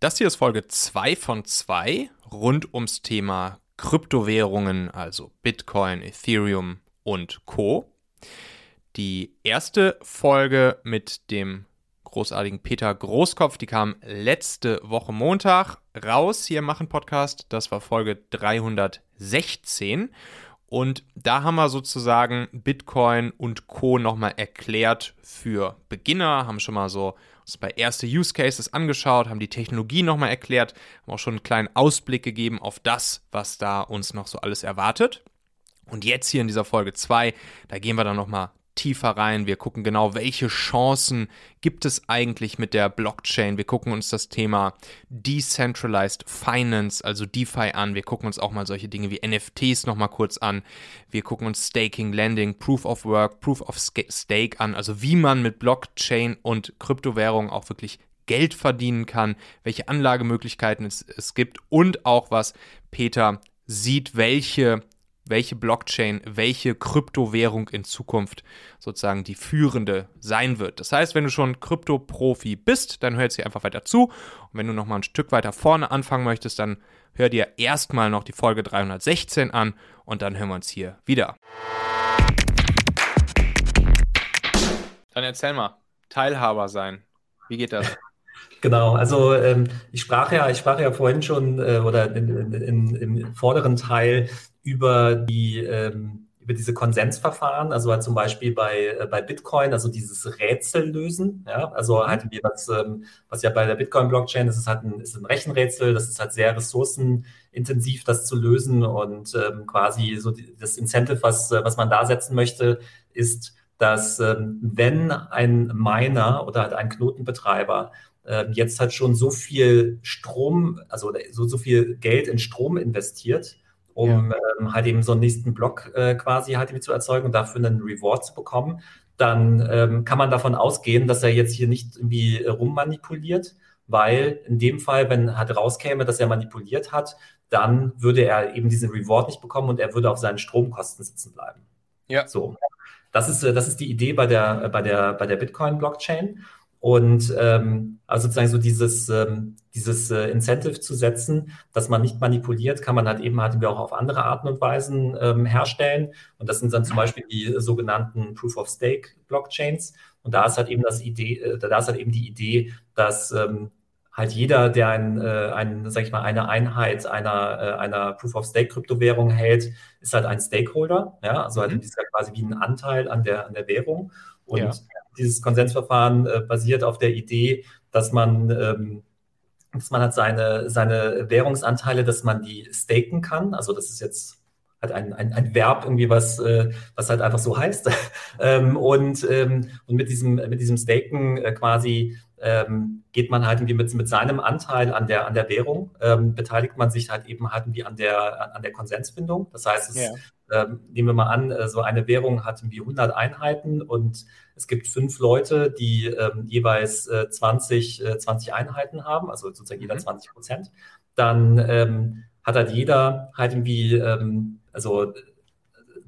Das hier ist Folge 2 von 2 rund ums Thema Kryptowährungen, also Bitcoin, Ethereum und Co. Die erste Folge mit dem großartigen Peter Großkopf, die kam letzte Woche Montag raus hier im Machen Podcast. Das war Folge 316. Und da haben wir sozusagen Bitcoin und Co. nochmal erklärt für Beginner, haben schon mal so uns bei erste Use Cases angeschaut, haben die Technologie nochmal erklärt, haben auch schon einen kleinen Ausblick gegeben auf das, was da uns noch so alles erwartet. Und jetzt hier in dieser Folge 2, da gehen wir dann nochmal tiefer rein. Wir gucken genau, welche Chancen gibt es eigentlich mit der Blockchain. Wir gucken uns das Thema Decentralized Finance, also DeFi an. Wir gucken uns auch mal solche Dinge wie NFTs nochmal kurz an. Wir gucken uns Staking, Lending, Proof of Work, Proof of Stake an, also wie man mit Blockchain und Kryptowährungen auch wirklich Geld verdienen kann, welche Anlagemöglichkeiten es, es gibt und auch was Peter sieht, welche welche Blockchain, welche Kryptowährung in Zukunft sozusagen die führende sein wird. Das heißt, wenn du schon Krypto-Profi bist, dann hör jetzt hier einfach weiter zu. Und wenn du nochmal ein Stück weiter vorne anfangen möchtest, dann hör dir erstmal noch die Folge 316 an und dann hören wir uns hier wieder. Dann erzähl mal, Teilhaber sein. Wie geht das? Genau, also ähm, ich sprach ja, ich sprach ja vorhin schon äh, oder in, in, in, im vorderen Teil über die ähm, über diese Konsensverfahren, also halt zum Beispiel bei, äh, bei Bitcoin, also dieses Rätsel lösen, ja, also halt wie was, ähm, was ja bei der Bitcoin-Blockchain ist, ist halt ein, ist ein Rechenrätsel, das ist halt sehr ressourcenintensiv, das zu lösen. Und ähm, quasi so die, das Incentive, was, äh, was man da setzen möchte, ist, dass ähm, wenn ein Miner oder halt ein Knotenbetreiber äh, jetzt halt schon so viel Strom, also so, so viel Geld in Strom investiert, um ja. ähm, halt eben so einen nächsten Block äh, quasi halt zu erzeugen und dafür einen Reward zu bekommen, dann ähm, kann man davon ausgehen, dass er jetzt hier nicht irgendwie äh, rummanipuliert, weil in dem Fall, wenn halt rauskäme, dass er manipuliert hat, dann würde er eben diesen Reward nicht bekommen und er würde auf seinen Stromkosten sitzen bleiben. Ja. So. Das ist, äh, das ist die Idee bei der, bei der, bei der Bitcoin-Blockchain. Und ähm, also sozusagen so dieses, ähm, dieses äh, Incentive zu setzen, dass man nicht manipuliert, kann man halt eben hatten wir auch auf andere Arten und Weisen ähm, herstellen. Und das sind dann zum Beispiel die sogenannten Proof of Stake Blockchains. Und da ist halt eben das Idee, äh, da ist halt eben die Idee, dass ähm, halt jeder, der ein, äh, ein, sag ich mal, eine Einheit einer, äh, einer Proof of Stake Kryptowährung hält, ist halt ein Stakeholder. Ja, also halt mhm. ist ja quasi wie ein Anteil an der, an der Währung. Und ja dieses Konsensverfahren äh, basiert auf der Idee, dass man, ähm, dass man hat seine, seine Währungsanteile, dass man die staken kann. Also das ist jetzt halt ein, ein, ein Verb irgendwie, was, äh, was halt einfach so heißt. ähm, und, ähm, und mit diesem, mit diesem Staken äh, quasi ähm, geht man halt irgendwie mit, mit seinem Anteil an der, an der Währung, ähm, beteiligt man sich halt eben halt irgendwie an der, an der Konsensfindung. Das heißt, es, ja. Ähm, nehmen wir mal an, äh, so eine Währung hat irgendwie 100 Einheiten und es gibt fünf Leute, die ähm, jeweils äh, 20, äh, 20 Einheiten haben, also sozusagen jeder 20 mhm. Prozent. Dann ähm, hat halt jeder halt irgendwie, ähm, also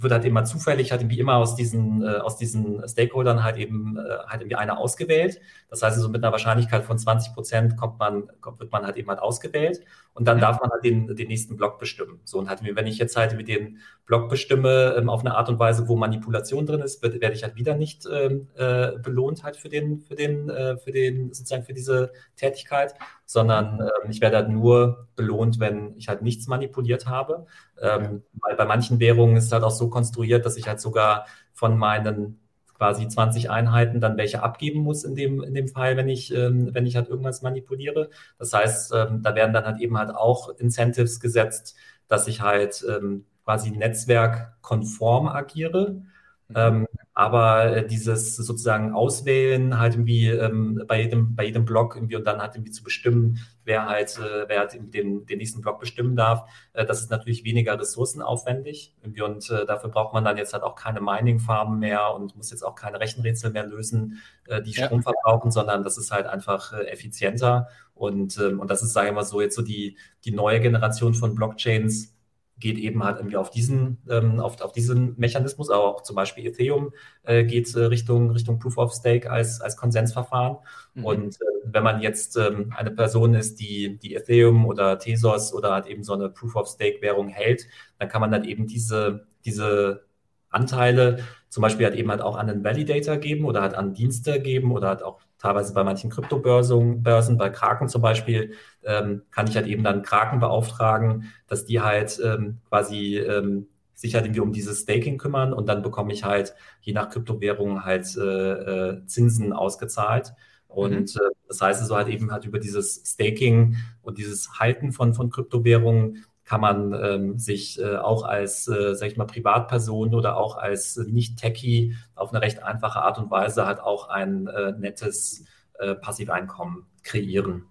wird halt immer zufällig, halt irgendwie immer aus diesen, äh, aus diesen Stakeholdern halt eben äh, halt irgendwie einer ausgewählt. Das heißt, also mit einer Wahrscheinlichkeit von 20 Prozent kommt man, kommt, wird man halt eben halt ausgewählt und dann ja. darf man halt den, den nächsten Block bestimmen. So und halt, wenn ich jetzt halt mit dem Block bestimme ähm, auf eine Art und Weise, wo Manipulation drin ist, wird, werde ich halt wieder nicht ähm, äh, belohnt halt für den, für den, äh, für den, sozusagen für diese Tätigkeit, sondern äh, ich werde halt nur belohnt, wenn ich halt nichts manipuliert habe. Ähm, weil bei manchen Währungen ist es halt auch so konstruiert, dass ich halt sogar von meinen quasi 20 Einheiten dann welche abgeben muss in dem, in dem Fall, wenn ich, ähm, wenn ich halt irgendwas manipuliere. Das heißt, ähm, da werden dann halt eben halt auch Incentives gesetzt, dass ich halt ähm, quasi netzwerkkonform agiere. Mhm. Ähm, aber äh, dieses sozusagen Auswählen halt irgendwie ähm, bei, jedem, bei jedem Block irgendwie und dann halt irgendwie zu bestimmen, wer halt, äh, wer halt den, den nächsten Block bestimmen darf, äh, das ist natürlich weniger ressourcenaufwendig. Irgendwie und äh, dafür braucht man dann jetzt halt auch keine Mining-Farben mehr und muss jetzt auch keine Rechenrätsel mehr lösen, äh, die Strom ja. verbrauchen, sondern das ist halt einfach äh, effizienter. Und, ähm, und das ist, sage ich mal so, jetzt so die, die neue Generation von Blockchains, geht eben halt irgendwie auf diesen, ähm, auf, auf diesen Mechanismus, aber auch zum Beispiel Ethereum äh, geht äh, Richtung, Richtung Proof of Stake als, als Konsensverfahren. Mhm. Und äh, wenn man jetzt ähm, eine Person ist, die, die Ethereum oder Tezos oder halt eben so eine Proof of Stake Währung hält, dann kann man dann eben diese, diese Anteile zum Beispiel halt eben halt auch an den Validator geben oder halt an Dienste geben oder halt auch teilweise bei manchen Kryptobörsen, Börsen, bei Kraken zum Beispiel, ähm, kann ich halt eben dann Kraken beauftragen, dass die halt ähm, quasi ähm, sich halt irgendwie um dieses Staking kümmern und dann bekomme ich halt je nach Kryptowährung halt äh, äh, Zinsen ausgezahlt. Und mhm. äh, das heißt also halt eben halt über dieses Staking und dieses Halten von, von Kryptowährungen kann man ähm, sich äh, auch als, äh, sag ich mal, Privatperson oder auch als Nicht-Techie auf eine recht einfache Art und Weise halt auch ein äh, nettes äh, Passiveinkommen kreieren.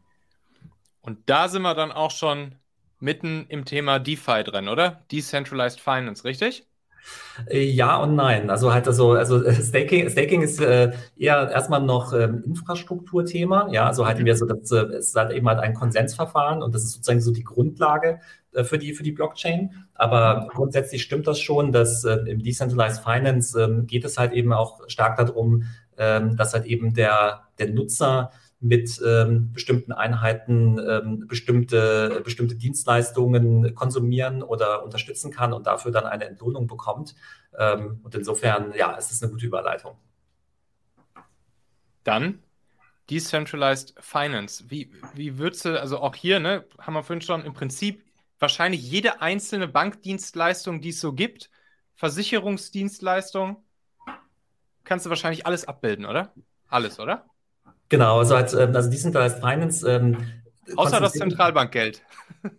Und da sind wir dann auch schon mitten im Thema DeFi drin, oder? Decentralized Finance, richtig? Äh, ja und nein. Also halt also, also äh, Staking, Staking ist äh, eher erstmal noch ähm, Infrastrukturthema. Ja, also halten wir so, das äh, ist halt eben halt ein Konsensverfahren und das ist sozusagen so die Grundlage äh, für die, für die Blockchain. Aber grundsätzlich stimmt das schon, dass äh, im Decentralized Finance ähm, geht es halt eben auch stark darum, ähm, dass halt eben der, der Nutzer mit ähm, bestimmten Einheiten ähm, bestimmte, bestimmte Dienstleistungen konsumieren oder unterstützen kann und dafür dann eine Entlohnung bekommt. Ähm, und insofern, ja, es ist eine gute Überleitung. Dann Decentralized Finance. Wie, wie würdest du, also auch hier, ne, haben wir vorhin schon, im Prinzip wahrscheinlich jede einzelne Bankdienstleistung, die es so gibt, Versicherungsdienstleistung, kannst du wahrscheinlich alles abbilden, oder? Alles, oder? Genau, also, als, ähm, also Decentralized Finance. Ähm, Außer das Zentralbankgeld.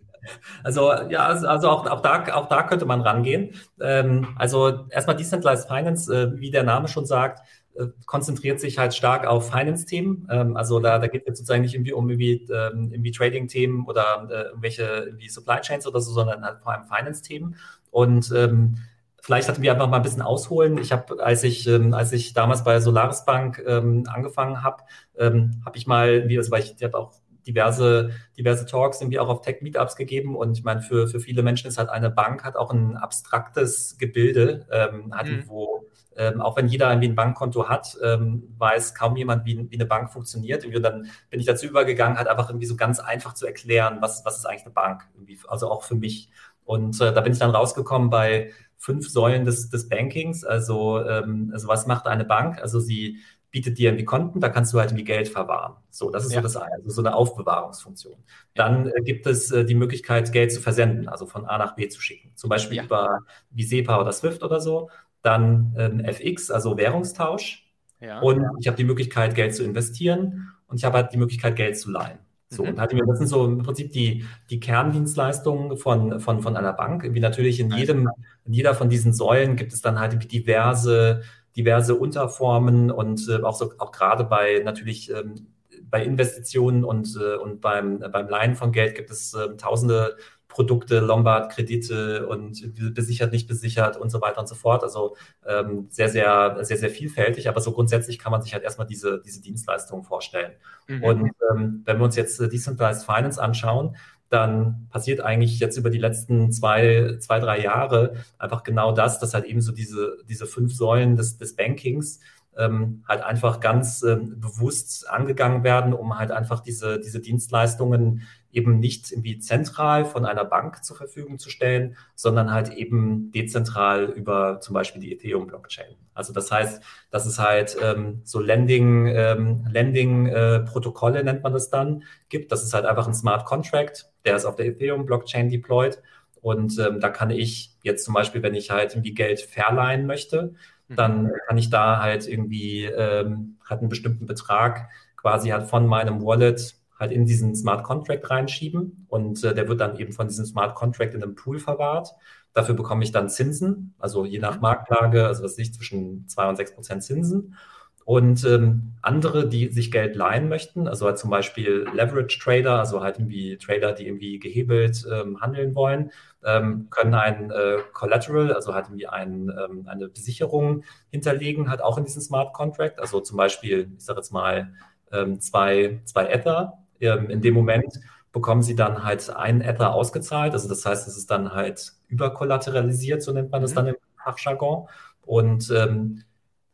Also ja, also, also auch, auch, da, auch da könnte man rangehen. Ähm, also erstmal Decentralized Finance, äh, wie der Name schon sagt, äh, konzentriert sich halt stark auf Finance-Themen. Ähm, also da, da geht es sozusagen nicht irgendwie um irgendwie, ähm, irgendwie Trading-Themen oder äh, irgendwelche irgendwie Supply Chains oder so, sondern halt vor allem Finance-Themen. Und ähm, vielleicht hatten wir einfach mal ein bisschen ausholen. Ich habe, als ich, ähm, als ich damals bei Solaris Bank ähm, angefangen habe, ähm, habe ich mal, wie, also weil ich, ich habe auch diverse, diverse Talks irgendwie auch auf Tech-Meetups gegeben. Und ich meine, für, für viele Menschen ist halt eine Bank hat auch ein abstraktes Gebilde, ähm, hat mhm. wo ähm, auch wenn jeder irgendwie ein Bankkonto hat, ähm, weiß kaum jemand, wie, wie, eine Bank funktioniert. Und dann bin ich dazu übergegangen, halt einfach irgendwie so ganz einfach zu erklären, was, was ist eigentlich eine Bank, irgendwie, also auch für mich. Und äh, da bin ich dann rausgekommen bei fünf Säulen des, des Bankings. Also, ähm, also was macht eine Bank? Also sie bietet dir irgendwie Konten, da kannst du halt irgendwie Geld verwahren. So, das ist ja. so das eine, also so eine Aufbewahrungsfunktion. Dann äh, gibt es äh, die Möglichkeit, Geld zu versenden, also von A nach B zu schicken. Zum Beispiel ja. über wie SEPA oder SWIFT oder so. Dann ähm, FX, also Währungstausch. Ja. Und ich habe die Möglichkeit, Geld zu investieren und ich habe halt die Möglichkeit, Geld zu leihen. So, und halt, das sind so im Prinzip die, die Kerndienstleistungen von, von, von einer Bank. Wie natürlich in jedem, in jeder von diesen Säulen gibt es dann halt diverse diverse Unterformen und äh, auch so auch gerade bei natürlich ähm, bei Investitionen und, äh, und beim, beim Leihen von Geld gibt es äh, tausende Produkte, Lombard-Kredite und besichert, nicht besichert und so weiter und so fort. Also ähm, sehr, sehr, sehr, sehr vielfältig, aber so grundsätzlich kann man sich halt erstmal diese, diese Dienstleistungen vorstellen. Mhm. Und ähm, wenn wir uns jetzt äh, Decentralized Finance anschauen, dann passiert eigentlich jetzt über die letzten zwei, zwei, drei Jahre einfach genau das, dass halt eben so diese, diese fünf Säulen des, des Bankings ähm, halt einfach ganz ähm, bewusst angegangen werden, um halt einfach diese, diese Dienstleistungen eben nicht irgendwie zentral von einer Bank zur Verfügung zu stellen, sondern halt eben dezentral über zum Beispiel die Ethereum-Blockchain. Also das heißt, dass es halt ähm, so Landing, ähm, Landing-Protokolle äh, nennt man das dann, gibt. Das ist halt einfach ein Smart Contract, der ist auf der Ethereum-Blockchain deployed. Und ähm, da kann ich jetzt zum Beispiel, wenn ich halt irgendwie Geld verleihen möchte. Dann kann ich da halt irgendwie ähm, halt einen bestimmten Betrag quasi halt von meinem Wallet halt in diesen Smart Contract reinschieben und äh, der wird dann eben von diesem Smart Contract in einem Pool verwahrt. Dafür bekomme ich dann Zinsen, also je nach mhm. Marktlage, also was nicht zwischen zwei und sechs Prozent Zinsen. Und ähm, andere, die sich Geld leihen möchten, also halt zum Beispiel Leverage Trader, also halt irgendwie Trader, die irgendwie gehebelt ähm, handeln wollen, ähm, können ein äh, Collateral, also halt irgendwie ein, ähm, eine Besicherung hinterlegen, halt auch in diesen Smart Contract. Also zum Beispiel, ich sage jetzt mal, ähm, zwei, zwei Ether, ähm, in dem Moment, bekommen sie dann halt einen Ether ausgezahlt. Also das heißt, es ist dann halt überkollateralisiert, so nennt man das mhm. dann im Fachjargon. Und ähm,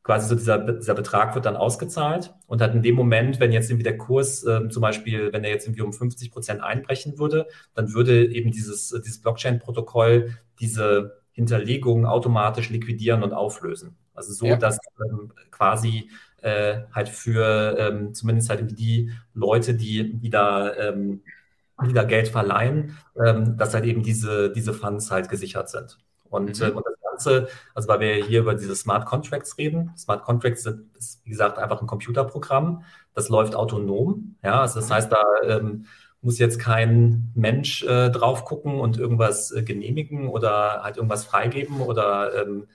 quasi so dieser, dieser Betrag wird dann ausgezahlt und hat in dem Moment, wenn jetzt irgendwie der Kurs äh, zum Beispiel, wenn er jetzt irgendwie um 50 Prozent einbrechen würde, dann würde eben dieses, dieses Blockchain-Protokoll diese Hinterlegung automatisch liquidieren und auflösen. Also so, ja. dass ähm, quasi äh, halt für ähm, zumindest halt die Leute, die, die da ähm, die da Geld verleihen, ähm, dass halt eben diese, diese Funds halt gesichert sind. Und, mhm. äh, und das Ganze, also weil wir hier über diese Smart Contracts reden, Smart Contracts sind, ist, wie gesagt, einfach ein Computerprogramm, das läuft autonom. Ja, also das heißt, da ähm, muss jetzt kein Mensch äh, drauf gucken und irgendwas äh, genehmigen oder halt irgendwas freigeben oder ähm,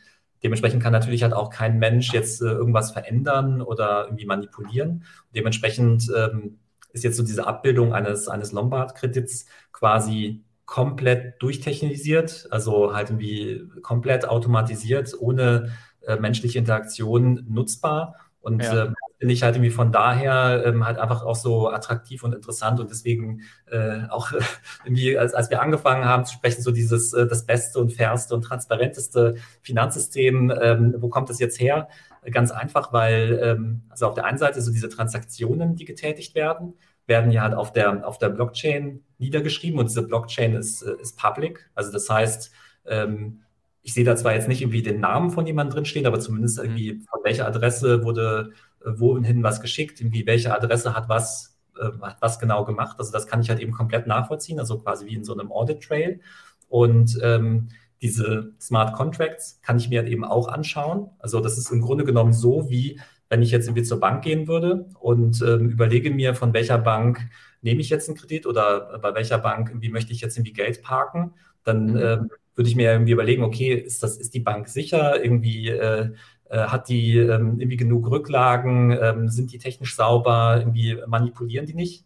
dementsprechend kann natürlich halt auch kein Mensch jetzt äh, irgendwas verändern oder irgendwie manipulieren. Dementsprechend ähm, ist jetzt so diese Abbildung eines, eines Lombard-Kredits quasi komplett durchtechnisiert, also halt irgendwie komplett automatisiert, ohne äh, menschliche Interaktion nutzbar. Und ja. äh, finde ich halt irgendwie von daher ähm, halt einfach auch so attraktiv und interessant und deswegen äh, auch irgendwie, als, als wir angefangen haben zu sprechen, so dieses äh, das beste und fairste und transparenteste Finanzsystem, ähm, wo kommt das jetzt her? Ganz einfach, weil ähm, also auf der einen Seite so diese Transaktionen, die getätigt werden, werden ja halt auf der, auf der Blockchain niedergeschrieben und diese Blockchain ist, äh, ist public. Also das heißt, ähm, ich sehe da zwar jetzt nicht irgendwie den Namen von jemandem drinstehen, aber zumindest mhm. irgendwie von welcher Adresse wurde äh, wohin was geschickt, irgendwie welche Adresse hat was, äh, hat was genau gemacht. Also das kann ich halt eben komplett nachvollziehen, also quasi wie in so einem Audit Trail. Und ähm, diese Smart Contracts kann ich mir halt eben auch anschauen. Also das ist im Grunde genommen so, wie wenn ich jetzt irgendwie zur Bank gehen würde und ähm, überlege mir, von welcher Bank nehme ich jetzt einen Kredit oder bei welcher Bank irgendwie möchte ich jetzt irgendwie Geld parken, dann ähm, würde ich mir irgendwie überlegen, okay, ist das, ist die Bank sicher? Irgendwie äh, äh, hat die ähm, irgendwie genug Rücklagen? Ähm, sind die technisch sauber? Irgendwie manipulieren die nicht?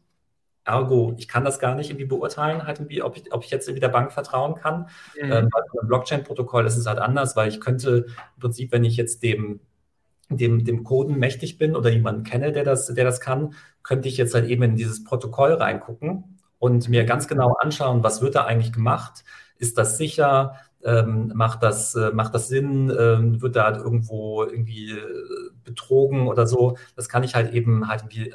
Ergo, ich kann das gar nicht irgendwie beurteilen, halt irgendwie, ob ich, ob ich jetzt irgendwie der Bank vertrauen kann. Mhm. Ähm, beim Blockchain-Protokoll ist es halt anders, weil ich könnte im Prinzip, wenn ich jetzt dem dem, dem Coden mächtig bin oder jemanden kenne, der das, der das kann, könnte ich jetzt halt eben in dieses Protokoll reingucken und mir ganz genau anschauen, was wird da eigentlich gemacht, ist das sicher? Ähm, macht, das, äh, macht das Sinn? Ähm, wird da halt irgendwo irgendwie äh, betrogen oder so? Das kann ich halt eben halt irgendwie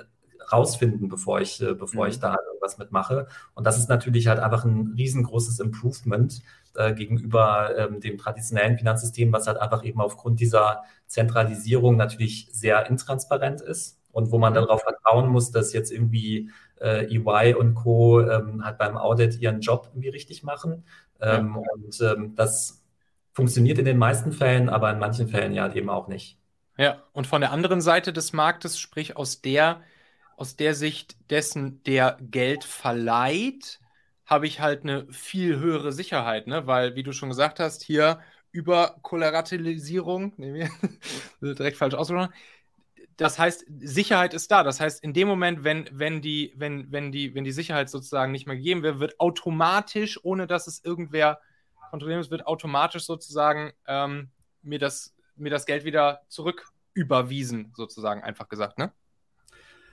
rausfinden, bevor ich, äh, bevor mhm. ich da halt irgendwas mitmache. Und das ist natürlich halt einfach ein riesengroßes Improvement äh, gegenüber ähm, dem traditionellen Finanzsystem, was halt einfach eben aufgrund dieser Zentralisierung natürlich sehr intransparent ist und wo man mhm. darauf vertrauen muss, dass jetzt irgendwie äh, EY und Co. Ähm, halt beim Audit ihren Job irgendwie richtig machen. Ähm, ja. Und ähm, das funktioniert in den meisten Fällen, aber in manchen Fällen ja eben auch nicht. Ja, und von der anderen Seite des Marktes, sprich aus der, aus der Sicht dessen, der Geld verleiht, habe ich halt eine viel höhere Sicherheit, ne? Weil, wie du schon gesagt hast, hier über Kollateralisierung, nee, direkt falsch ausgesprochen, das heißt, Sicherheit ist da. Das heißt, in dem Moment, wenn, wenn, die, wenn, wenn, die, wenn die Sicherheit sozusagen nicht mehr gegeben wird, wird automatisch, ohne dass es irgendwer kontrollieren muss, wird automatisch sozusagen ähm, mir, das, mir das Geld wieder zurück überwiesen, sozusagen, einfach gesagt, ne?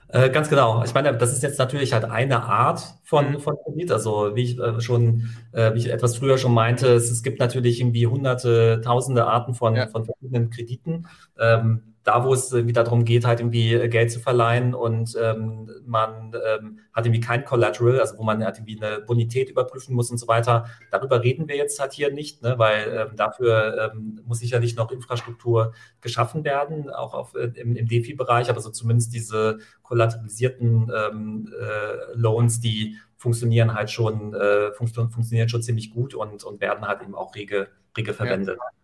Äh, ganz genau. Ich meine, das ist jetzt natürlich halt eine Art von, mhm. von Kredit. Also wie ich äh, schon, äh, wie ich etwas früher schon meinte, es, es, gibt natürlich irgendwie hunderte, tausende Arten von, ja. von verschiedenen Krediten. Ähm, da, wo es wieder darum geht, halt irgendwie äh, Geld zu verleihen und ähm, man ähm, hat irgendwie kein Collateral, also wo man halt irgendwie eine Bonität überprüfen muss und so weiter. Darüber reden wir jetzt halt hier nicht, ne, weil ähm, dafür ähm, muss sicherlich noch Infrastruktur geschaffen werden, auch auf, äh, im, im DeFi-Bereich, aber so zumindest diese kollateralisierten ähm, äh, Loans, die funktionieren halt schon, äh, funktio funktionieren schon ziemlich gut und, und werden halt eben auch rege, rege verwendet. Ja.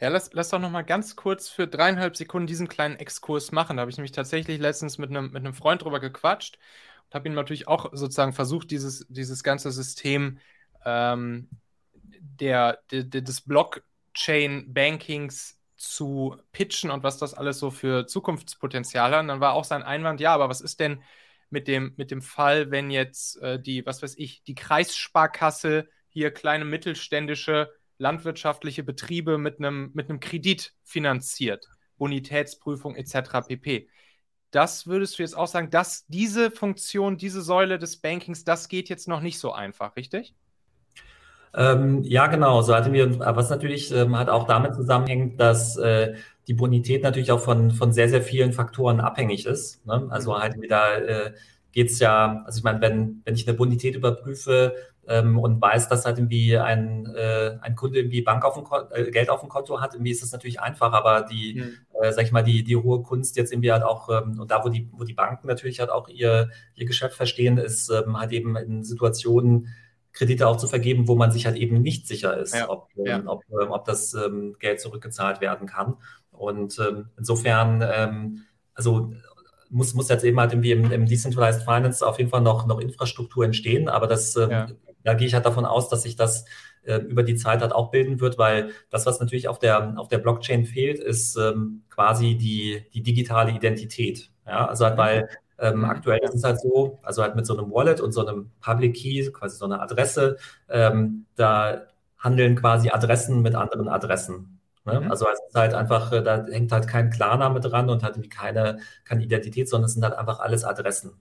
Ja, lass, lass doch noch mal ganz kurz für dreieinhalb Sekunden diesen kleinen Exkurs machen. Da habe ich nämlich tatsächlich letztens mit einem, mit einem Freund drüber gequatscht und habe ihm natürlich auch sozusagen versucht, dieses, dieses ganze System ähm, der, der, des Blockchain-Bankings zu pitchen und was das alles so für Zukunftspotenzial hat. Und dann war auch sein Einwand, ja, aber was ist denn mit dem, mit dem Fall, wenn jetzt äh, die, was weiß ich, die Kreissparkasse hier kleine mittelständische landwirtschaftliche Betriebe mit einem, mit einem Kredit finanziert, Bonitätsprüfung etc. pp. das würdest du jetzt auch sagen, dass diese Funktion, diese Säule des Bankings, das geht jetzt noch nicht so einfach, richtig? Ähm, ja, genau. So hatten wir, was natürlich ähm, halt auch damit zusammenhängt, dass äh, die Bonität natürlich auch von, von sehr, sehr vielen Faktoren abhängig ist. Ne? Also mhm. halt da äh, geht es ja, also ich meine, wenn, wenn ich eine Bonität überprüfe ähm, und weiß, dass halt irgendwie ein, äh, ein Kunde irgendwie Bank auf dem äh, Geld auf dem Konto hat, irgendwie ist das natürlich einfach, aber die, mhm. äh, sag ich mal, die, die hohe Kunst jetzt irgendwie halt auch, ähm, und da, wo die, wo die Banken natürlich halt auch ihr, ihr Geschäft verstehen, ist ähm, halt eben in Situationen, Kredite auch zu vergeben, wo man sich halt eben nicht sicher ist, ja, ob, ja. Ähm, ob, ähm, ob, das ähm, Geld zurückgezahlt werden kann. Und insofern, also muss, muss jetzt eben halt irgendwie im, im, Decentralized Finance auf jeden Fall noch, noch Infrastruktur entstehen, aber das, ähm, ja. da gehe ich halt davon aus, dass sich das äh, über die Zeit halt auch bilden wird, weil das, was natürlich auf der, auf der Blockchain fehlt, ist quasi die, die digitale Identität. Ja, also halt, weil ähm, mhm. aktuell ist es halt so, also halt mit so einem Wallet und so einem Public Key, quasi so einer Adresse, ähm, da handeln quasi Adressen mit anderen Adressen. Ne? Mhm. Also es ist halt einfach, äh, da hängt halt kein Klarname dran und hat irgendwie keine, keine Identität, sondern es sind halt einfach alles Adressen.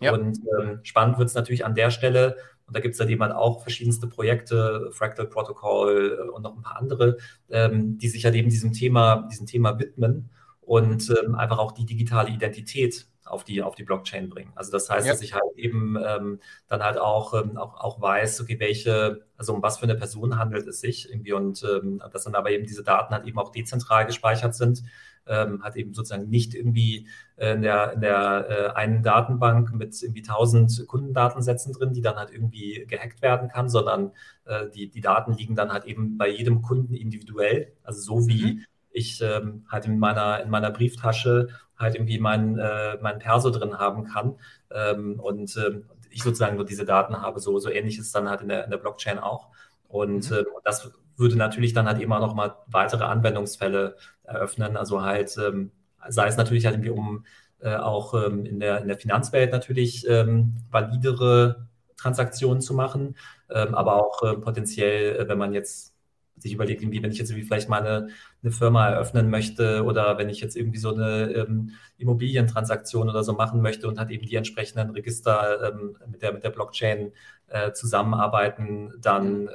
Ja. Und ähm, spannend wird es natürlich an der Stelle, und da gibt es halt eben halt auch verschiedenste Projekte, Fractal Protocol äh, und noch ein paar andere, ähm, die sich halt eben diesem Thema, diesem Thema widmen und ähm, einfach auch die digitale Identität auf die, auf die Blockchain bringen. Also das heißt, ja. dass ich halt eben ähm, dann halt auch, ähm, auch, auch weiß, okay, welche, also um was für eine Person handelt es sich irgendwie und ähm, dass dann aber eben diese Daten halt eben auch dezentral gespeichert sind, ähm, hat eben sozusagen nicht irgendwie äh, in der, in der äh, einen Datenbank mit irgendwie tausend Kundendatensätzen drin, die dann halt irgendwie gehackt werden kann, sondern äh, die, die Daten liegen dann halt eben bei jedem Kunden individuell, also so wie mhm ich ähm, halt in meiner, in meiner Brieftasche halt irgendwie mein, äh, mein Perso drin haben kann ähm, und ähm, ich sozusagen nur diese Daten habe. So, so ähnlich ist es dann halt in der, in der Blockchain auch. Und mhm. äh, das würde natürlich dann halt immer noch mal weitere Anwendungsfälle eröffnen. Also halt, ähm, sei es natürlich halt irgendwie um äh, auch ähm, in, der, in der Finanzwelt natürlich ähm, validere Transaktionen zu machen, ähm, aber auch äh, potenziell, äh, wenn man jetzt sich überlegt, irgendwie, wenn ich jetzt irgendwie vielleicht mal eine, eine Firma eröffnen möchte oder wenn ich jetzt irgendwie so eine ähm, Immobilientransaktion oder so machen möchte und hat eben die entsprechenden Register ähm, mit, der, mit der Blockchain äh, zusammenarbeiten, dann äh,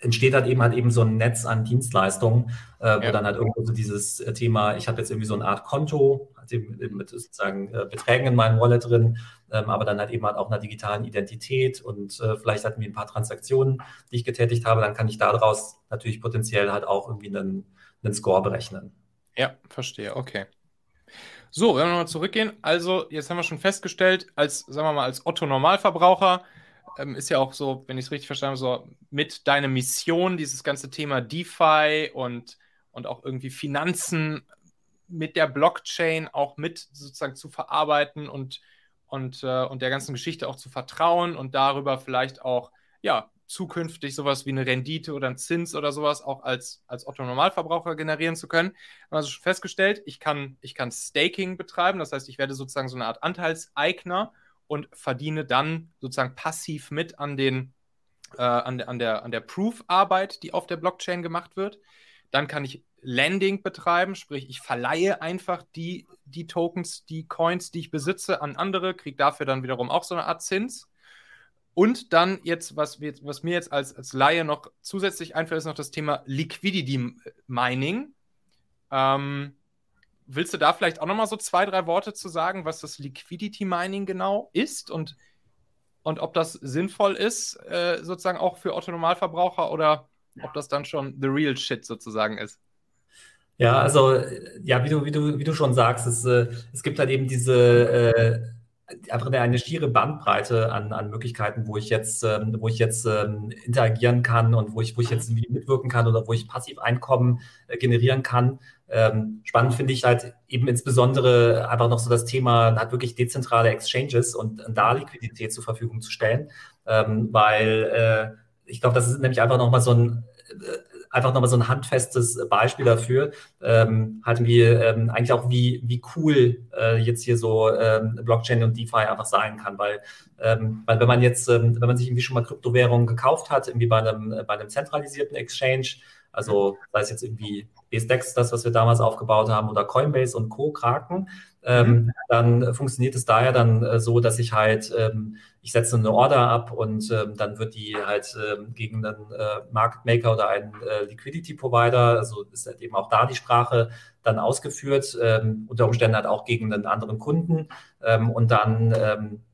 entsteht halt eben halt eben so ein Netz an Dienstleistungen, äh, wo ja. dann halt irgendwo so dieses Thema, ich habe jetzt irgendwie so eine Art Konto, mit sozusagen äh, Beträgen in meinem Wallet drin, ähm, aber dann halt eben halt auch einer digitalen Identität und äh, vielleicht hatten wir ein paar Transaktionen, die ich getätigt habe, dann kann ich daraus natürlich potenziell halt auch irgendwie einen, einen Score berechnen. Ja, verstehe, okay. So, wenn wir nochmal zurückgehen, also jetzt haben wir schon festgestellt, als, sagen wir mal, als Otto-Normalverbraucher ähm, ist ja auch so, wenn ich es richtig verstanden habe, so mit deiner Mission dieses ganze Thema DeFi und, und auch irgendwie Finanzen mit der Blockchain auch mit sozusagen zu verarbeiten und, und, äh, und der ganzen Geschichte auch zu vertrauen und darüber vielleicht auch, ja, zukünftig sowas wie eine Rendite oder ein Zins oder sowas auch als, als Otto-Normalverbraucher generieren zu können. Also schon festgestellt, ich kann, ich kann Staking betreiben, das heißt, ich werde sozusagen so eine Art Anteilseigner und verdiene dann sozusagen passiv mit an den äh, an, an der, an der Proof-Arbeit, die auf der Blockchain gemacht wird. Dann kann ich Lending betreiben, sprich, ich verleihe einfach die, die Tokens, die Coins, die ich besitze, an andere, kriege dafür dann wiederum auch so eine Art Zins. Und dann jetzt, was, wir, was mir jetzt als, als Laie noch zusätzlich einfällt, ist noch das Thema Liquidity Mining. Ähm, willst du da vielleicht auch noch mal so zwei, drei Worte zu sagen, was das Liquidity Mining genau ist und, und ob das sinnvoll ist, äh, sozusagen auch für Otto-Normalverbraucher oder ob das dann schon the real shit sozusagen ist? Ja, also ja, wie du, wie du, wie du schon sagst, es, äh, es gibt halt eben diese äh, einfach eine, schiere Bandbreite an, an Möglichkeiten, wo ich jetzt, ähm, wo ich jetzt ähm, interagieren kann und wo ich, wo ich jetzt mitwirken kann oder wo ich Passiveinkommen äh, generieren kann. Ähm, spannend finde ich halt eben insbesondere einfach noch so das Thema, hat wirklich dezentrale Exchanges und da Liquidität zur Verfügung zu stellen, ähm, weil äh, ich glaube, das ist nämlich einfach nochmal so ein äh, einfach nochmal so ein handfestes Beispiel dafür, ähm, halt wie ähm, eigentlich auch wie, wie cool äh, jetzt hier so ähm, Blockchain und DeFi einfach sein kann, weil, ähm, weil wenn man jetzt, ähm, wenn man sich irgendwie schon mal Kryptowährungen gekauft hat, irgendwie bei einem, bei einem zentralisierten Exchange, also sei es jetzt irgendwie BSDEX, das, was wir damals aufgebaut haben, oder Coinbase und Co. Kraken, ähm, mhm. dann funktioniert es daher dann äh, so, dass ich halt, ähm, ich setze eine Order ab und ähm, dann wird die halt ähm, gegen einen äh, Market Maker oder einen äh, Liquidity Provider, also ist halt eben auch da die Sprache dann ausgeführt, ähm, unter Umständen halt auch gegen einen anderen Kunden ähm, und dann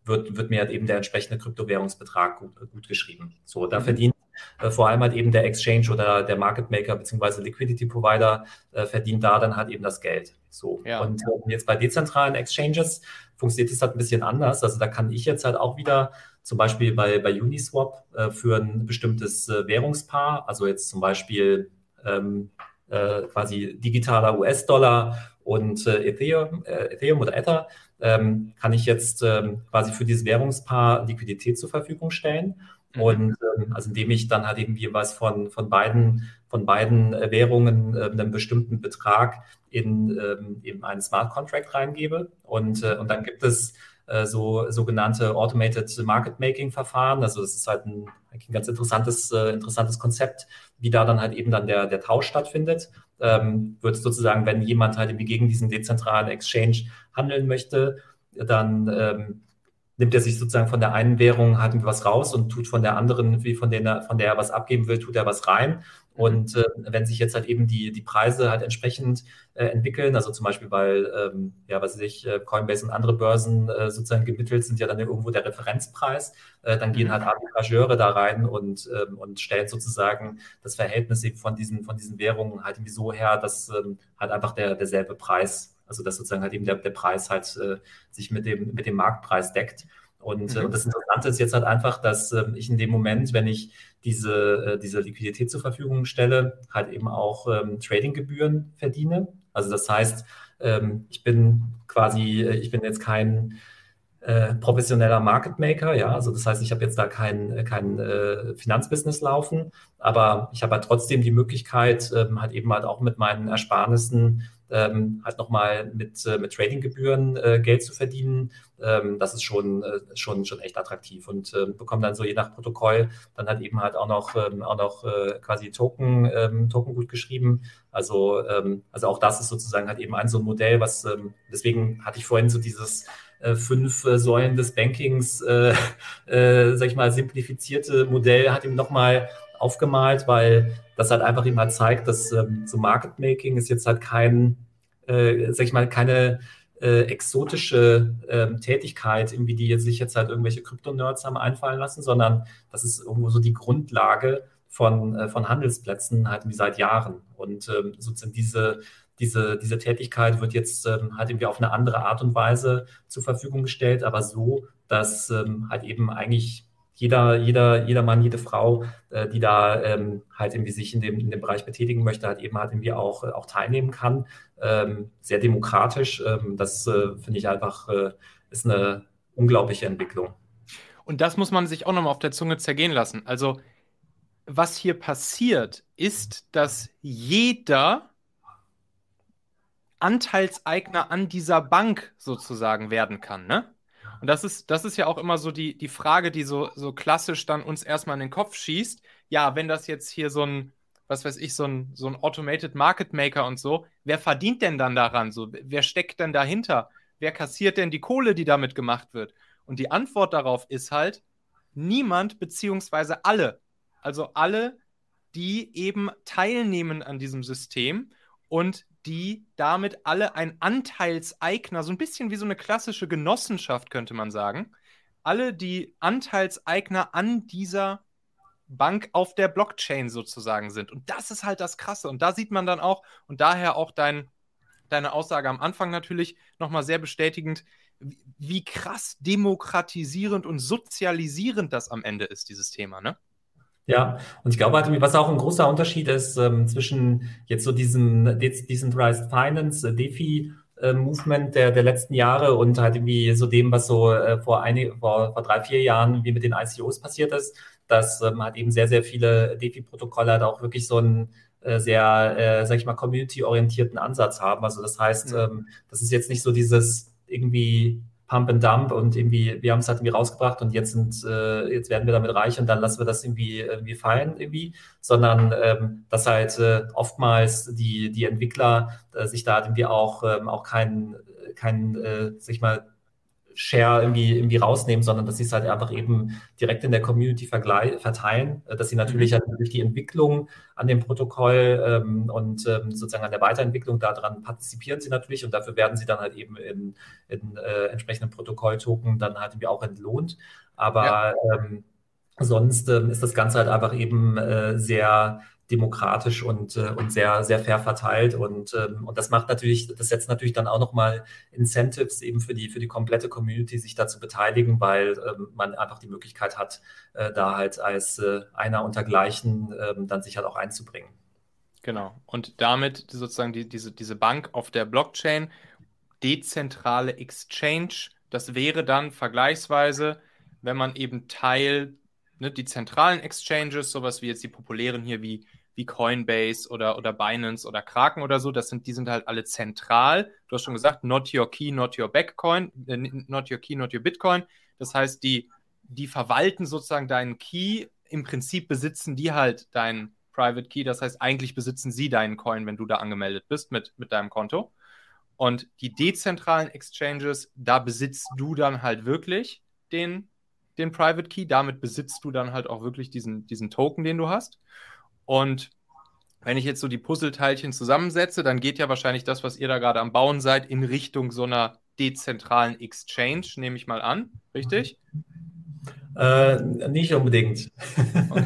wird, wird mir halt eben der entsprechende Kryptowährungsbetrag gut, gut geschrieben. So, da mhm. verdient äh, vor allem halt eben der Exchange oder der Market Maker bzw. Liquidity Provider äh, verdient da dann halt eben das Geld. So. Ja. Und äh, jetzt bei dezentralen Exchanges funktioniert es halt ein bisschen anders. Also da kann ich jetzt halt auch wieder zum Beispiel bei, bei Uniswap äh, für ein bestimmtes äh, Währungspaar, also jetzt zum Beispiel ähm, äh, quasi digitaler US-Dollar und Ethereum, Ethereum oder Ether, ähm, kann ich jetzt ähm, quasi für dieses Währungspaar Liquidität zur Verfügung stellen. Mhm. Und ähm, also indem ich dann halt irgendwie was von, von beiden, von beiden äh, Währungen äh, einen bestimmten Betrag in ähm, eben einen Smart Contract reingebe. Und, äh, und dann gibt es äh, so sogenannte Automated Market Making Verfahren. Also das ist halt ein, ein ganz interessantes, äh, interessantes Konzept, wie da dann halt eben dann der, der Tausch stattfindet. Ähm, wird sozusagen, wenn jemand halt irgendwie gegen diesen dezentralen Exchange handeln möchte, dann ähm, nimmt er sich sozusagen von der einen Währung halt was raus und tut von der anderen, wie von der, von der er was abgeben will, tut er was rein. Mhm. Und äh, wenn sich jetzt halt eben die, die Preise halt entsprechend äh, entwickeln, also zum Beispiel, weil, ähm, ja, was weiß ich, äh, Coinbase und andere Börsen äh, sozusagen gemittelt sind ja dann irgendwo der Referenzpreis, äh, dann gehen mhm. halt Arbitrageure da rein und, ähm, und stellen sozusagen das Verhältnis eben von diesen, von diesen Währungen halt irgendwie so her, dass ähm, halt einfach der, derselbe Preis also dass sozusagen halt eben der, der Preis halt äh, sich mit dem, mit dem Marktpreis deckt. Und, äh, mhm. das Interessante ist jetzt halt einfach, dass äh, ich in dem Moment, wenn ich diese, äh, diese Liquidität zur Verfügung stelle, halt eben auch ähm, Tradinggebühren verdiene. Also das heißt, ähm, ich bin quasi, äh, ich bin jetzt kein äh, professioneller Market Maker, ja, also das heißt, ich habe jetzt da kein, kein äh, Finanzbusiness laufen, aber ich habe halt trotzdem die Möglichkeit, ähm, halt eben halt auch mit meinen Ersparnissen ähm, halt nochmal mit, äh, mit Tradinggebühren äh, Geld zu verdienen, ähm, das ist schon, äh, schon, schon echt attraktiv und äh, bekommen dann so je nach Protokoll dann halt eben halt auch noch, ähm, auch noch äh, quasi Token, ähm, Token gut geschrieben. Also, ähm, also auch das ist sozusagen halt eben ein so ein Modell, was, ähm, deswegen hatte ich vorhin so dieses äh, fünf äh, Säulen des Bankings, äh, äh, sag ich mal, simplifizierte Modell hat ihm nochmal aufgemalt, weil das halt einfach halt zeigt, dass ähm, so Market Making ist jetzt halt kein, äh, sag ich mal, keine äh, exotische äh, Tätigkeit, irgendwie, die jetzt sich jetzt halt irgendwelche Krypto-Nerds haben einfallen lassen, sondern das ist irgendwo so die Grundlage von, äh, von Handelsplätzen halt wie seit Jahren. Und ähm, sozusagen diese, diese, diese Tätigkeit wird jetzt ähm, halt irgendwie auf eine andere Art und Weise zur Verfügung gestellt, aber so, dass ähm, halt eben eigentlich jeder, jeder, jeder Mann, jede Frau, äh, die da ähm, halt irgendwie sich in dem, in dem Bereich betätigen möchte, halt eben halt irgendwie auch, auch teilnehmen kann. Ähm, sehr demokratisch. Ähm, das äh, finde ich einfach äh, ist eine unglaubliche Entwicklung. Und das muss man sich auch nochmal auf der Zunge zergehen lassen. Also, was hier passiert, ist, dass jeder Anteilseigner an dieser Bank sozusagen werden kann, ne? Und das ist, das ist ja auch immer so die, die Frage, die so, so klassisch dann uns erstmal in den Kopf schießt. Ja, wenn das jetzt hier so ein, was weiß ich, so ein, so ein Automated Market Maker und so, wer verdient denn dann daran? So, wer steckt denn dahinter? Wer kassiert denn die Kohle, die damit gemacht wird? Und die Antwort darauf ist halt, niemand beziehungsweise alle. Also alle, die eben teilnehmen an diesem System und die damit alle ein Anteilseigner, so ein bisschen wie so eine klassische Genossenschaft, könnte man sagen. Alle, die Anteilseigner an dieser Bank auf der Blockchain sozusagen sind. Und das ist halt das Krasse. Und da sieht man dann auch, und daher auch dein, deine Aussage am Anfang natürlich nochmal sehr bestätigend, wie krass demokratisierend und sozialisierend das am Ende ist, dieses Thema, ne? Ja, und ich glaube halt, was auch ein großer Unterschied ist ähm, zwischen jetzt so diesem Decentralized Finance, äh, DeFi, äh, Movement der, der letzten Jahre und halt irgendwie so dem, was so äh, vor, eine, vor, vor drei, vier Jahren wie mit den ICOs passiert ist, dass ähm, halt eben sehr, sehr viele DeFi-Protokolle halt auch wirklich so einen äh, sehr, äh, sag ich mal, community-orientierten Ansatz haben. Also das heißt, mhm. ähm, das ist jetzt nicht so dieses irgendwie Pump and Dump und irgendwie, wir haben es halt irgendwie rausgebracht und jetzt sind, äh, jetzt werden wir damit reich und dann lassen wir das irgendwie, irgendwie fallen irgendwie, sondern ähm, dass halt äh, oftmals die, die Entwickler äh, sich da irgendwie auch, ähm, auch keinen, kein, äh, sag ich mal, Share irgendwie, irgendwie rausnehmen, sondern dass sie es halt einfach eben direkt in der Community verteilen, äh, dass sie natürlich mhm. halt durch die Entwicklung an dem Protokoll ähm, und ähm, sozusagen an der Weiterentwicklung daran partizipieren sie natürlich und dafür werden sie dann halt eben in, in äh, entsprechenden Protokolltoken dann halt irgendwie auch entlohnt. Aber ja. ähm, sonst ähm, ist das Ganze halt einfach eben äh, sehr demokratisch und, äh, und sehr, sehr fair verteilt. Und, ähm, und das macht natürlich, das setzt natürlich dann auch nochmal Incentives eben für die, für die komplette Community, sich da zu beteiligen, weil ähm, man einfach die Möglichkeit hat, äh, da halt als äh, einer unter Gleichen ähm, dann sich halt auch einzubringen. Genau. Und damit sozusagen die, diese, diese Bank auf der Blockchain, dezentrale Exchange, das wäre dann vergleichsweise, wenn man eben Teil ne, die zentralen Exchanges, sowas wie jetzt die populären hier wie wie Coinbase oder, oder Binance oder Kraken oder so, das sind, die sind halt alle zentral. Du hast schon gesagt, not your key, not your Backcoin, äh, not your key, not your Bitcoin. Das heißt, die, die verwalten sozusagen deinen Key. Im Prinzip besitzen die halt deinen Private Key. Das heißt, eigentlich besitzen sie deinen Coin, wenn du da angemeldet bist mit, mit deinem Konto. Und die dezentralen Exchanges, da besitzt du dann halt wirklich den, den Private Key. Damit besitzt du dann halt auch wirklich diesen, diesen Token, den du hast. Und wenn ich jetzt so die Puzzleteilchen zusammensetze, dann geht ja wahrscheinlich das, was ihr da gerade am Bauen seid, in Richtung so einer dezentralen Exchange, nehme ich mal an. Richtig? Äh, nicht unbedingt. Okay.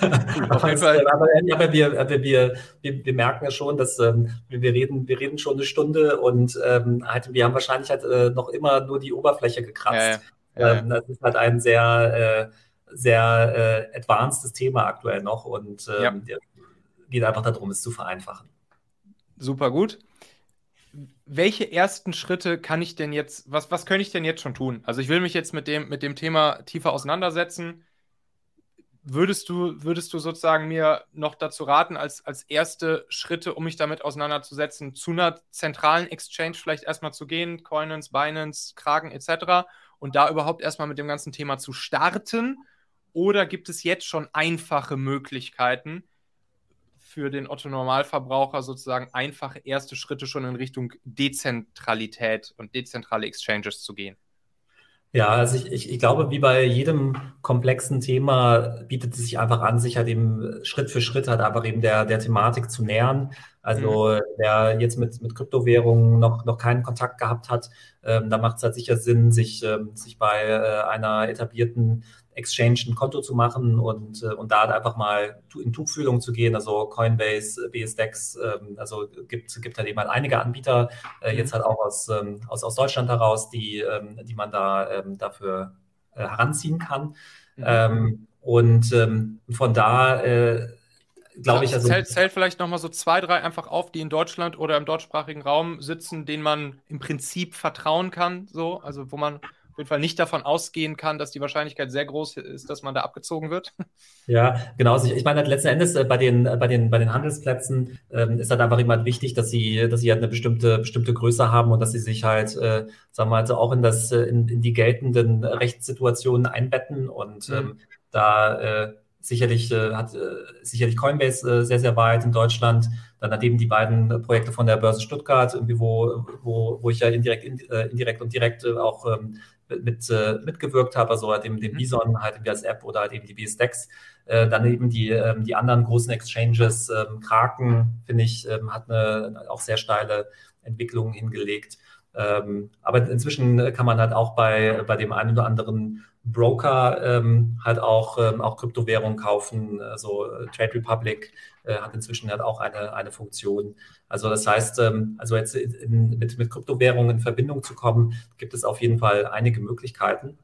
aber, aber, wir, aber wir, wir, wir, merken ja schon, dass ähm, wir, reden, wir reden schon eine Stunde und ähm, halt, wir haben wahrscheinlich halt äh, noch immer nur die Oberfläche gekratzt. Ja, ja. Ähm, das ist halt ein sehr äh, sehr äh, advancedes Thema aktuell noch und ähm, ja. geht einfach darum, es zu vereinfachen. Super gut. Welche ersten Schritte kann ich denn jetzt, was, was könnte ich denn jetzt schon tun? Also ich will mich jetzt mit dem, mit dem Thema tiefer auseinandersetzen. Würdest du, würdest du sozusagen mir noch dazu raten, als, als erste Schritte, um mich damit auseinanderzusetzen, zu einer zentralen Exchange vielleicht erstmal zu gehen, Coinance, Binance, Kragen etc. und da überhaupt erstmal mit dem ganzen Thema zu starten? Oder gibt es jetzt schon einfache Möglichkeiten für den Otto-Normalverbraucher sozusagen einfache erste Schritte schon in Richtung Dezentralität und dezentrale Exchanges zu gehen? Ja, also ich, ich, ich glaube, wie bei jedem komplexen Thema bietet es sich einfach an, sich halt eben Schritt für Schritt halt einfach eben der, der Thematik zu nähern. Also mhm. wer jetzt mit, mit Kryptowährungen noch, noch keinen Kontakt gehabt hat, ähm, da macht es halt sicher Sinn, sich, ähm, sich bei äh, einer etablierten Exchange ein Konto zu machen und, äh, und da einfach mal in Tuchfühlung zu gehen, also Coinbase, BSDEX, ähm, also gibt, gibt halt eben halt einige Anbieter, äh, jetzt halt auch aus, ähm, aus, aus Deutschland heraus, die, ähm, die man da dafür äh, heranziehen kann. Mhm. Und von da äh, glaube ich, also. Zählt, zählt vielleicht nochmal so zwei, drei einfach auf, die in Deutschland oder im deutschsprachigen Raum sitzen, denen man im Prinzip vertrauen kann, so, also wo man jeden Fall nicht davon ausgehen kann, dass die Wahrscheinlichkeit sehr groß ist, dass man da abgezogen wird. Ja, genau. Also ich meine, letzten Endes äh, bei den, bei den, bei den Handelsplätzen ähm, ist halt einfach immer wichtig, dass sie, dass sie halt eine bestimmte, bestimmte Größe haben und dass sie sich halt, äh, sagen wir mal, also auch in, das, äh, in, in die geltenden Rechtssituationen einbetten und mhm. ähm, da äh, sicherlich äh, hat äh, sicherlich Coinbase sehr, sehr weit in Deutschland. Dann hat eben die beiden Projekte von der Börse Stuttgart, irgendwie wo, wo, wo ich ja indirekt, indirekt und direkt auch ähm, mit, äh, mitgewirkt habe, also halt eben den mhm. Bison halt irgendwie als App oder halt eben die BSDEX. Äh, dann eben die, ähm, die anderen großen Exchanges, ähm, Kraken, finde ich, ähm, hat eine auch sehr steile Entwicklung hingelegt. Ähm, aber inzwischen kann man halt auch bei, bei dem einen oder anderen Broker ähm, halt auch, ähm, auch Kryptowährungen kaufen. Also Trade Republic äh, hat inzwischen halt auch eine, eine Funktion. Also das heißt, ähm, also jetzt in, mit, mit Kryptowährungen in Verbindung zu kommen, gibt es auf jeden Fall einige Möglichkeiten.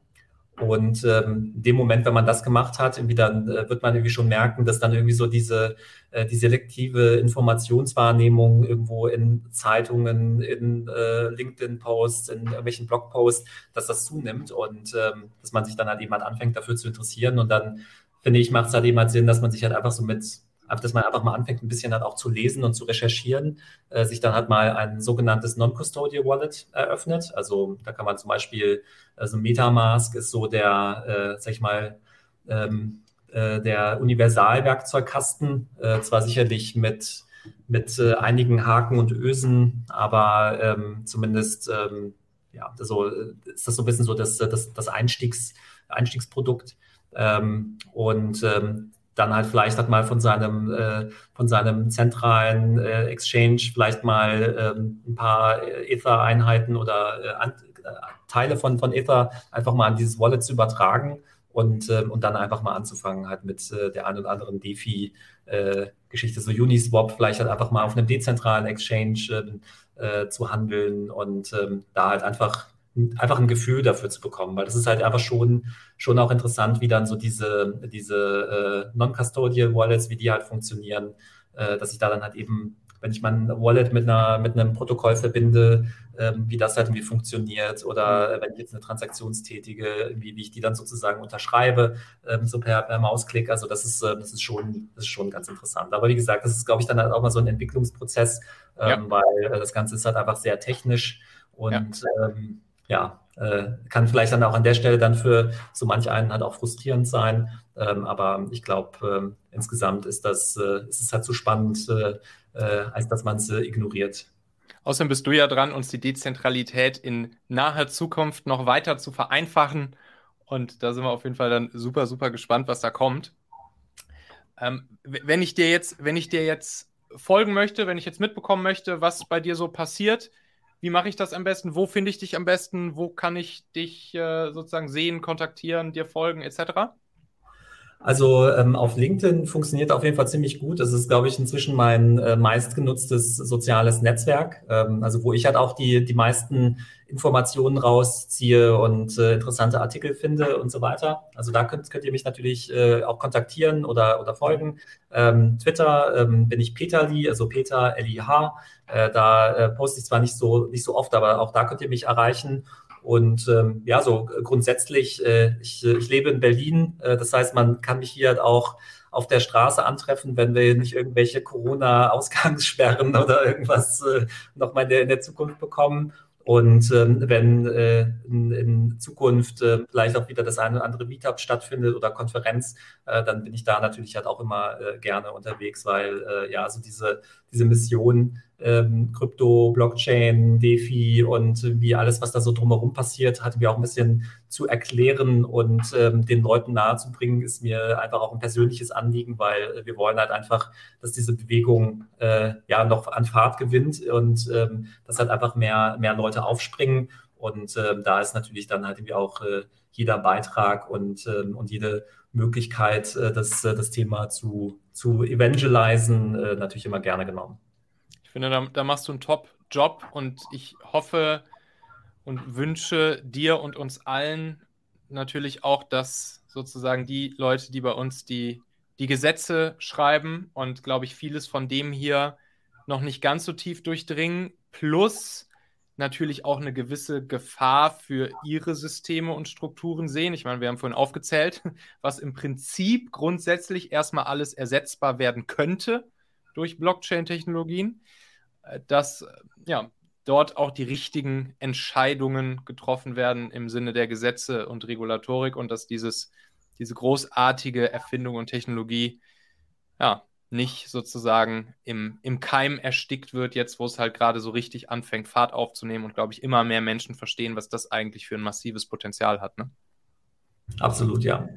Und ähm, in dem Moment, wenn man das gemacht hat, irgendwie dann äh, wird man irgendwie schon merken, dass dann irgendwie so diese äh, die selektive Informationswahrnehmung irgendwo in Zeitungen, in äh, LinkedIn-Posts, in irgendwelchen Blogposts, dass das zunimmt und ähm, dass man sich dann halt eben halt anfängt, dafür zu interessieren. Und dann finde ich, macht es halt eben halt Sinn, dass man sich halt einfach so mit dass man einfach mal anfängt, ein bisschen halt auch zu lesen und zu recherchieren, äh, sich dann halt mal ein sogenanntes Non-Custodial Wallet eröffnet. Also da kann man zum Beispiel, also Metamask ist so der, äh, sag ich mal, ähm, äh, der Universalwerkzeugkasten, äh, zwar sicherlich mit, mit äh, einigen Haken und Ösen, aber ähm, zumindest ähm, ja, so, ist das so ein bisschen so das, das, das Einstiegs, Einstiegsprodukt. Ähm, und ähm, dann halt vielleicht hat mal von seinem, äh, von seinem zentralen äh, Exchange vielleicht mal ähm, ein paar Ether-Einheiten oder äh, an, äh, Teile von, von Ether einfach mal an dieses Wallet zu übertragen und, ähm, und dann einfach mal anzufangen halt mit äh, der einen oder anderen DeFi-Geschichte, so Uniswap vielleicht halt einfach mal auf einem dezentralen Exchange äh, zu handeln und ähm, da halt einfach einfach ein Gefühl dafür zu bekommen, weil das ist halt einfach schon, schon auch interessant, wie dann so diese, diese äh, Non-Custodial Wallets, wie die halt funktionieren, äh, dass ich da dann halt eben, wenn ich mein Wallet mit, einer, mit einem Protokoll verbinde, äh, wie das halt irgendwie funktioniert oder mhm. wenn ich jetzt eine Transaktion tätige, wie, wie ich die dann sozusagen unterschreibe, ähm, so per, per Mausklick. Also das ist, äh, das ist schon, das ist schon ganz interessant. Aber wie gesagt, das ist, glaube ich, dann halt auch mal so ein Entwicklungsprozess, ähm, ja. weil äh, das Ganze ist halt einfach sehr technisch und ja. ähm, ja, äh, kann vielleicht dann auch an der Stelle dann für so manch einen halt auch frustrierend sein. Ähm, aber ich glaube, äh, insgesamt ist das, äh, ist es halt so spannend, äh, äh, als dass man es äh, ignoriert. Außerdem bist du ja dran, uns die Dezentralität in naher Zukunft noch weiter zu vereinfachen. Und da sind wir auf jeden Fall dann super, super gespannt, was da kommt. Ähm, wenn ich dir jetzt, wenn ich dir jetzt folgen möchte, wenn ich jetzt mitbekommen möchte, was bei dir so passiert, wie mache ich das am besten? Wo finde ich dich am besten? Wo kann ich dich äh, sozusagen sehen, kontaktieren, dir folgen, etc.? Also ähm, auf LinkedIn funktioniert auf jeden Fall ziemlich gut. Das ist, glaube ich, inzwischen mein äh, meistgenutztes soziales Netzwerk, ähm, also wo ich halt auch die, die meisten Informationen rausziehe und äh, interessante Artikel finde und so weiter. Also da könnt, könnt ihr mich natürlich äh, auch kontaktieren oder, oder folgen. Ähm, Twitter ähm, bin ich Peterli, also Peter L-I-H. Äh, da äh, poste ich zwar nicht so, nicht so oft, aber auch da könnt ihr mich erreichen. Und ähm, ja, so grundsätzlich, äh, ich, ich lebe in Berlin. Äh, das heißt, man kann mich hier halt auch auf der Straße antreffen, wenn wir nicht irgendwelche Corona-Ausgangssperren oder irgendwas äh, nochmal in der, in der Zukunft bekommen. Und ähm, wenn äh, in, in, Zukunft äh, vielleicht auch wieder das eine oder andere Meetup stattfindet oder Konferenz, äh, dann bin ich da natürlich halt auch immer äh, gerne unterwegs, weil äh, ja, also diese, diese Mission, ähm, Krypto, Blockchain, DeFi und wie alles, was da so drumherum passiert, hatten wir auch ein bisschen zu erklären und ähm, den Leuten nahezubringen, ist mir einfach auch ein persönliches Anliegen, weil wir wollen halt einfach, dass diese Bewegung äh, ja noch an Fahrt gewinnt und ähm, dass halt einfach mehr, mehr Leute aufspringen. Und äh, da ist natürlich dann halt irgendwie auch äh, jeder Beitrag und, ähm, und jede Möglichkeit, äh, das, äh, das Thema zu, zu evangelisieren, äh, natürlich immer gerne genommen finde, da, da machst du einen Top-Job und ich hoffe und wünsche dir und uns allen natürlich auch, dass sozusagen die Leute, die bei uns die, die Gesetze schreiben und glaube ich vieles von dem hier noch nicht ganz so tief durchdringen, plus natürlich auch eine gewisse Gefahr für ihre Systeme und Strukturen sehen. Ich meine, wir haben vorhin aufgezählt, was im Prinzip grundsätzlich erstmal alles ersetzbar werden könnte durch Blockchain-Technologien. Äh, dass äh, ja, dort auch die richtigen Entscheidungen getroffen werden im Sinne der Gesetze und Regulatorik und dass dieses, diese großartige Erfindung und Technologie ja, nicht sozusagen im, im Keim erstickt wird, jetzt wo es halt gerade so richtig anfängt, Fahrt aufzunehmen und, glaube ich, immer mehr Menschen verstehen, was das eigentlich für ein massives Potenzial hat. Ne? Absolut, ja.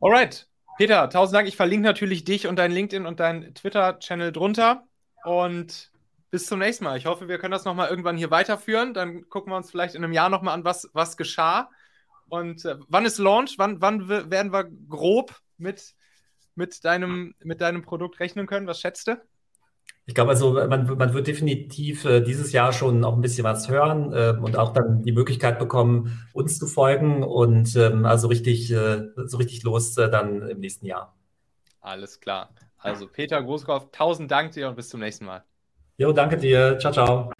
Alright. Peter, tausend Dank. Ich verlinke natürlich dich und dein LinkedIn und dein Twitter-Channel drunter. Und bis zum nächsten Mal. Ich hoffe, wir können das nochmal irgendwann hier weiterführen. Dann gucken wir uns vielleicht in einem Jahr nochmal an, was, was geschah. Und äh, wann ist Launch? Wann, wann werden wir grob mit, mit, deinem, mit deinem Produkt rechnen können? Was schätzt du? Ich glaube, also man, man wird definitiv äh, dieses Jahr schon auch ein bisschen was hören äh, und auch dann die Möglichkeit bekommen, uns zu folgen und ähm, also richtig, äh, so richtig los äh, dann im nächsten Jahr. Alles klar. Also Peter Großkopf, tausend Dank dir und bis zum nächsten Mal. Jo, danke dir. Ciao, ciao.